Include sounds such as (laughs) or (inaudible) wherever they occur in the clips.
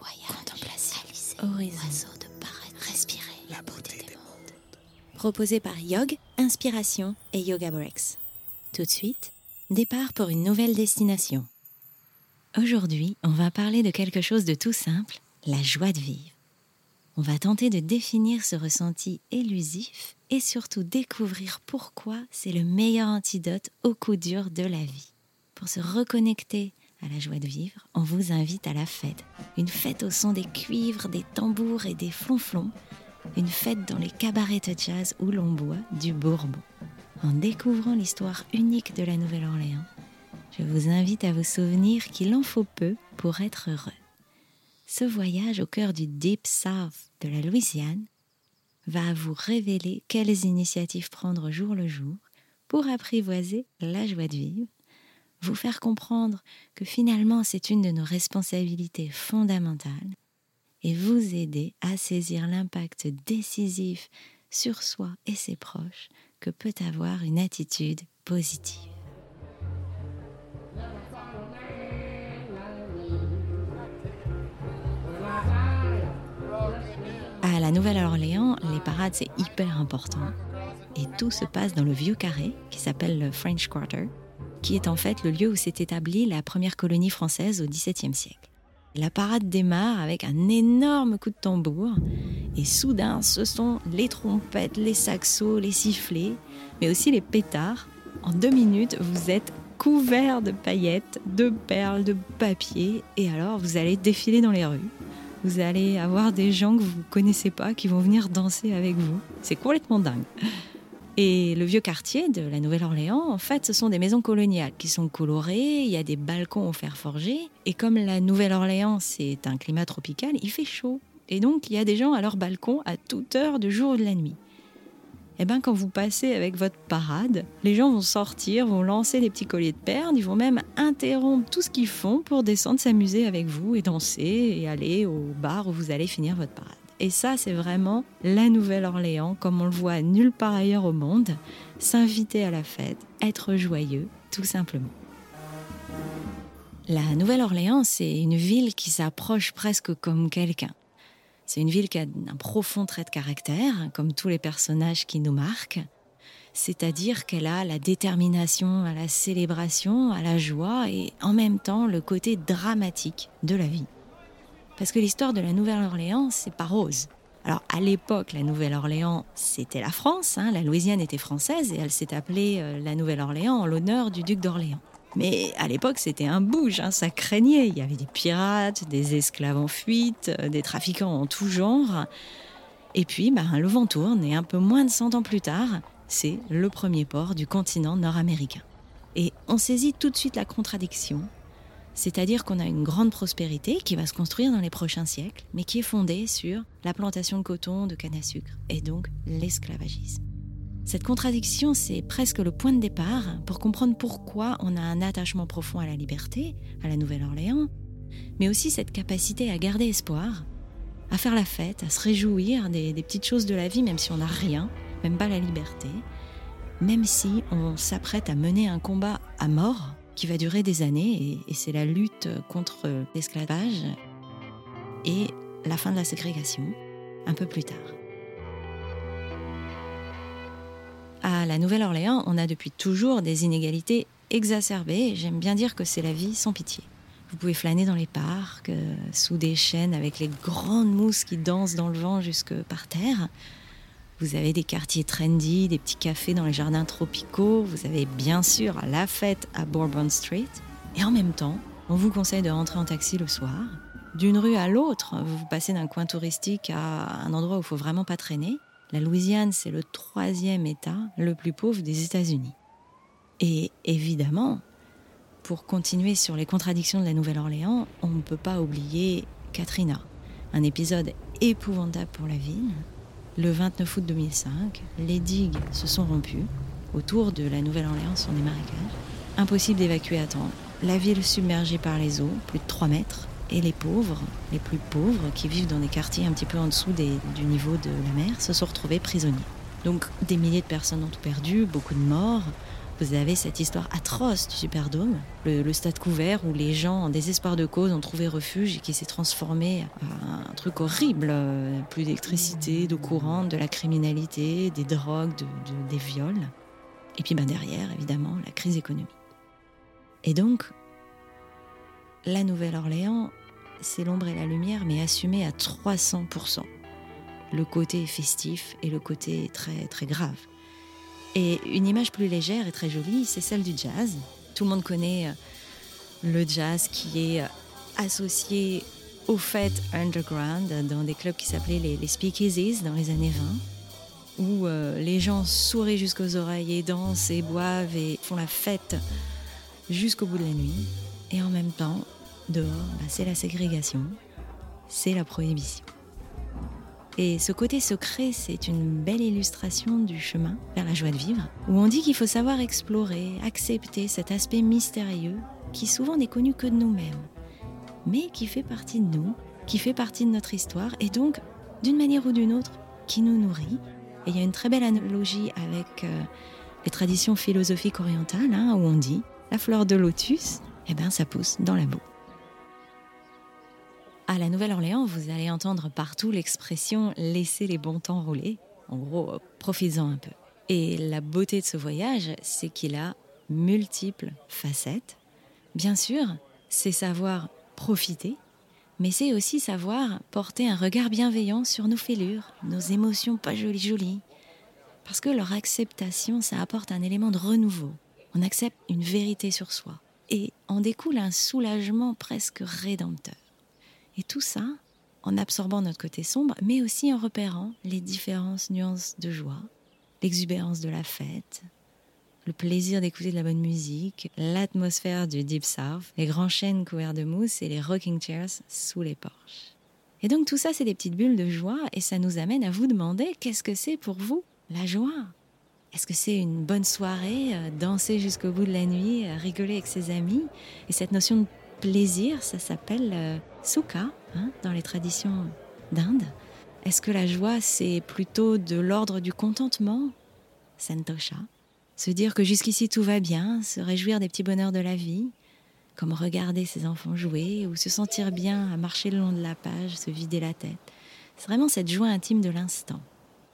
voyage, contemplation, horizon, de paradis, respirer la beauté des mondes. Proposé par Yog, Inspiration et Yoga Breaks. Tout de suite, départ pour une nouvelle destination. Aujourd'hui, on va parler de quelque chose de tout simple, la joie de vivre. On va tenter de définir ce ressenti élusif et surtout découvrir pourquoi c'est le meilleur antidote au coup dur de la vie. Pour se reconnecter à la joie de vivre, on vous invite à la fête. Une fête au son des cuivres, des tambours et des flonflons. Une fête dans les cabarets de jazz où l'on boit du bourbon. En découvrant l'histoire unique de la Nouvelle-Orléans, je vous invite à vous souvenir qu'il en faut peu pour être heureux. Ce voyage au cœur du Deep South de la Louisiane va vous révéler quelles initiatives prendre jour le jour pour apprivoiser la joie de vivre, vous faire comprendre que finalement c'est une de nos responsabilités fondamentales et vous aider à saisir l'impact décisif sur soi et ses proches que peut avoir une attitude positive. À la Nouvelle-Orléans, les parades, c'est hyper important. Et tout se passe dans le vieux carré, qui s'appelle le French Quarter, qui est en fait le lieu où s'est établie la première colonie française au XVIIe siècle. La parade démarre avec un énorme coup de tambour, et soudain, ce sont les trompettes, les saxos, les sifflets, mais aussi les pétards. En deux minutes, vous êtes couvert de paillettes, de perles, de papier, et alors vous allez défiler dans les rues. Vous allez avoir des gens que vous ne connaissez pas qui vont venir danser avec vous. C'est complètement dingue. Et le vieux quartier de la Nouvelle-Orléans, en fait, ce sont des maisons coloniales qui sont colorées, il y a des balcons au fer forgé, et comme la Nouvelle-Orléans, c'est un climat tropical, il fait chaud. Et donc, il y a des gens à leur balcon à toute heure du jour ou de la nuit eh ben, quand vous passez avec votre parade, les gens vont sortir, vont lancer des petits colliers de perles, ils vont même interrompre tout ce qu'ils font pour descendre s'amuser avec vous et danser et aller au bar où vous allez finir votre parade. Et ça, c'est vraiment la Nouvelle-Orléans, comme on le voit nulle part ailleurs au monde. S'inviter à la fête, être joyeux, tout simplement. La Nouvelle-Orléans, c'est une ville qui s'approche presque comme quelqu'un. C'est une ville qui a un profond trait de caractère, comme tous les personnages qui nous marquent. C'est-à-dire qu'elle a la détermination à la célébration, à la joie et en même temps le côté dramatique de la vie. Parce que l'histoire de la Nouvelle-Orléans, c'est pas rose. Alors à l'époque, la Nouvelle-Orléans, c'était la France, hein, la Louisiane était française et elle s'est appelée euh, la Nouvelle-Orléans en l'honneur du duc d'Orléans. Mais à l'époque, c'était un bouge, hein, ça craignait. Il y avait des pirates, des esclaves en fuite, euh, des trafiquants en tout genre. Et puis, bah, le vent tourne et un peu moins de 100 ans plus tard, c'est le premier port du continent nord-américain. Et on saisit tout de suite la contradiction, c'est-à-dire qu'on a une grande prospérité qui va se construire dans les prochains siècles, mais qui est fondée sur la plantation de coton, de canne à sucre, et donc l'esclavagisme. Cette contradiction, c'est presque le point de départ pour comprendre pourquoi on a un attachement profond à la liberté, à la Nouvelle-Orléans, mais aussi cette capacité à garder espoir, à faire la fête, à se réjouir des, petites choses de la vie, même si on n'a rien, même pas la liberté, même si on s'apprête à mener un combat à mort qui va durer des années, et c'est la lutte contre l'esclavage et la fin de la ségrégation un peu plus tard. À la Nouvelle-Orléans, on a depuis toujours des inégalités exacerbées. J'aime bien dire que c'est la vie sans pitié. Vous pouvez flâner dans les parcs, euh, sous des chênes avec les grandes mousses qui dansent dans le vent jusque par terre. Vous avez des quartiers trendy, des petits cafés dans les jardins tropicaux. Vous avez bien sûr la fête à Bourbon Street. Et en même temps, on vous conseille de rentrer en taxi le soir. D'une rue à l'autre, vous passez d'un coin touristique à un endroit où il faut vraiment pas traîner. La Louisiane, c'est le troisième État le plus pauvre des États-Unis. Et évidemment, pour continuer sur les contradictions de la Nouvelle-Orléans, on ne peut pas oublier Katrina, un épisode épouvantable pour la ville. Le 29 août 2005, les digues se sont rompues. Autour de la Nouvelle-Orléans sont des marécages. Impossible d'évacuer à temps. La ville submergée par les eaux, plus de 3 mètres et les pauvres, les plus pauvres, qui vivent dans des quartiers un petit peu en dessous du niveau de la mer, se sont retrouvés prisonniers. Donc des milliers de personnes ont tout perdu, beaucoup de morts, Vous avez cette histoire atroce du Superdome, le, stade couvert où les gens, en désespoir de cause, ont trouvé refuge et qui s'est transformé en un truc horrible. Plus d'électricité, d'eau courante, de la criminalité, des drogues, de, de, des viols. Et puis ben, derrière, évidemment, la crise économique. Et donc, la Nouvelle-Orléans, c'est l'ombre et la lumière, mais assumée à 300%. Le côté festif et le côté très, très grave. Et une image plus légère et très jolie, c'est celle du jazz. Tout le monde connaît euh, le jazz qui est euh, associé aux fêtes underground dans des clubs qui s'appelaient les, les speakeasies dans les années 20, où euh, les gens sourient jusqu'aux oreilles et dansent et boivent et font la fête jusqu'au bout de la nuit. Et en même temps, dehors, bah, c'est la ségrégation, c'est la prohibition. Et ce côté secret, c'est une belle illustration du chemin vers la joie de vivre, où on dit qu'il faut savoir explorer, accepter cet aspect mystérieux qui souvent n'est connu que de nous-mêmes, mais qui fait partie de nous, qui fait partie de notre histoire, et donc, d'une manière ou d'une autre, qui nous nourrit. Et il y a une très belle analogie avec euh, les traditions philosophiques orientales, hein, où on dit la fleur de lotus, eh ben, ça pousse dans la boue. À la Nouvelle-Orléans, vous allez entendre partout l'expression laisser les bons temps rouler. En gros, profites-en un peu. Et la beauté de ce voyage, c'est qu'il a multiples facettes. Bien sûr, c'est savoir profiter, mais c'est aussi savoir porter un regard bienveillant sur nos fêlures, nos émotions pas jolies jolies. Parce que leur acceptation, ça apporte un élément de renouveau. On accepte une vérité sur soi. Et en découle un soulagement presque rédempteur. Et tout ça en absorbant notre côté sombre, mais aussi en repérant les différentes nuances de joie, l'exubérance de la fête, le plaisir d'écouter de la bonne musique, l'atmosphère du deep south, les grands chênes couverts de mousse et les rocking chairs sous les porches. Et donc tout ça, c'est des petites bulles de joie et ça nous amène à vous demander qu'est-ce que c'est pour vous la joie? Est-ce que c'est une bonne soirée, euh, danser jusqu'au bout de la nuit, euh, rigoler avec ses amis? Et cette notion de plaisir, ça s'appelle euh, sukha hein, dans les traditions d'Inde. Est-ce que la joie, c'est plutôt de l'ordre du contentement? Santosha. Se dire que jusqu'ici tout va bien, se réjouir des petits bonheurs de la vie, comme regarder ses enfants jouer ou se sentir bien à marcher le long de la page, se vider la tête. C'est vraiment cette joie intime de l'instant.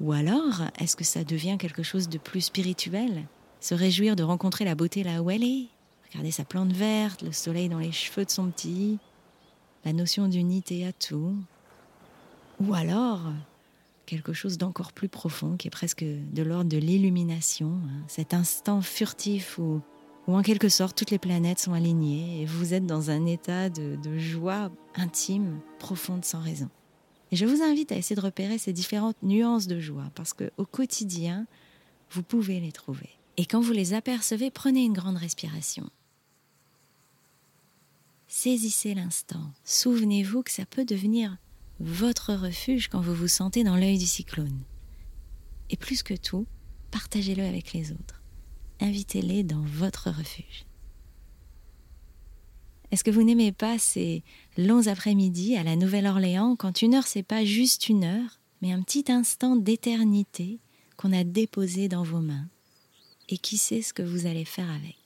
Ou alors, est-ce que ça devient quelque chose de plus spirituel? Se réjouir de rencontrer la beauté là où elle est? Regarder sa plante verte, le soleil dans les cheveux de son petit, la notion d'unité à tout. Ou alors, quelque chose d'encore plus profond, qui est presque de l'ordre de l'illumination, hein, cet instant furtif où, où, en quelque sorte, toutes les planètes sont alignées et vous êtes dans un état de, de joie intime, profonde, sans raison. Et je vous invite à essayer de repérer ces différentes nuances de joie, parce qu'au quotidien, vous pouvez les trouver. Et quand vous les apercevez, prenez une grande respiration. Saisissez l'instant. Souvenez-vous que ça peut devenir votre refuge quand vous vous sentez dans l'œil du cyclone. Et plus que tout, partagez-le avec les autres. Invitez-les dans votre refuge. Est-ce que vous n'aimez pas ces longs après-midi à la Nouvelle-Orléans quand une heure c'est pas juste une heure, mais un petit instant d'éternité qu'on a déposé dans vos mains? Et qui sait ce que vous allez faire avec?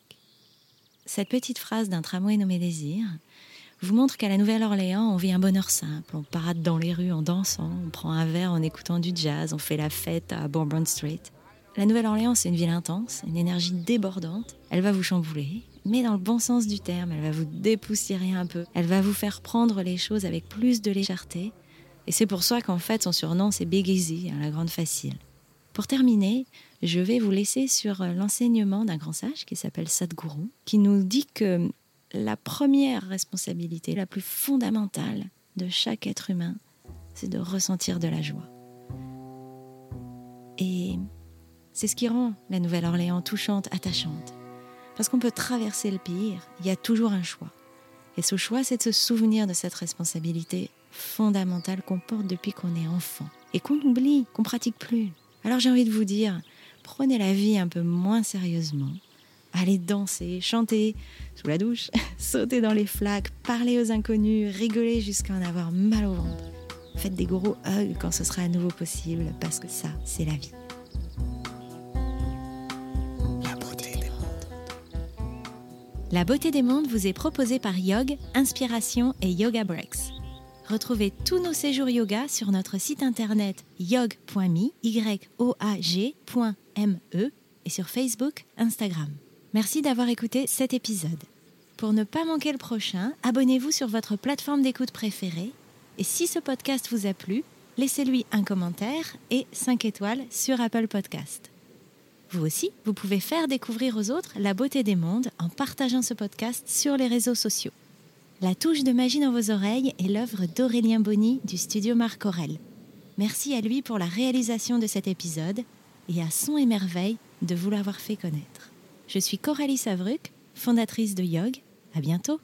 Cette petite phrase d'un tramway nommé Désir vous montre qu'à la Nouvelle-Orléans, on vit un bonheur simple. On parade dans les rues en dansant, on prend un verre en écoutant du jazz, on fait la fête à Bourbon Street. La Nouvelle-Orléans, c'est une ville intense, une énergie débordante. Elle va vous chambouler, mais dans le bon sens du terme. Elle va vous dépoussiérer un peu. Elle va vous faire prendre les choses avec plus de légèreté. Et c'est pour ça qu'en fait, son surnom, c'est Big Easy, hein, la grande facile. Pour terminer, je vais vous laisser sur l'enseignement d'un grand sage qui s'appelle Sadhguru, qui nous dit que la première responsabilité, la plus fondamentale de chaque être humain, c'est de ressentir de la joie. Et c'est ce qui rend la Nouvelle-Orléans touchante, attachante. Parce qu'on peut traverser le pire, il y a toujours un choix. Et ce choix, c'est de se souvenir de cette responsabilité fondamentale qu'on porte depuis qu'on est enfant et qu'on oublie, qu'on pratique plus. Alors j'ai envie de vous dire, prenez la vie un peu moins sérieusement. Allez danser, chanter sous la douche, (laughs) sauter dans les flaques, parler aux inconnus, rigoler jusqu'à en avoir mal au ventre. Faites des gros hugs quand ce sera à nouveau possible parce que ça, c'est la vie. La beauté des mots. La beauté des mondes vous est proposée par Yog, Inspiration et Yoga Breaks. Retrouvez tous nos séjours yoga sur notre site internet yog.me, et sur Facebook, Instagram. Merci d'avoir écouté cet épisode. Pour ne pas manquer le prochain, abonnez-vous sur votre plateforme d'écoute préférée et si ce podcast vous a plu, laissez-lui un commentaire et 5 étoiles sur Apple Podcast. Vous aussi, vous pouvez faire découvrir aux autres la beauté des mondes en partageant ce podcast sur les réseaux sociaux. La touche de magie dans vos oreilles est l'œuvre d'Aurélien Bonny du studio Marc Aurel. Merci à lui pour la réalisation de cet épisode et à Son et de vous l'avoir fait connaître. Je suis Coralie Savruc, fondatrice de Yog. À bientôt!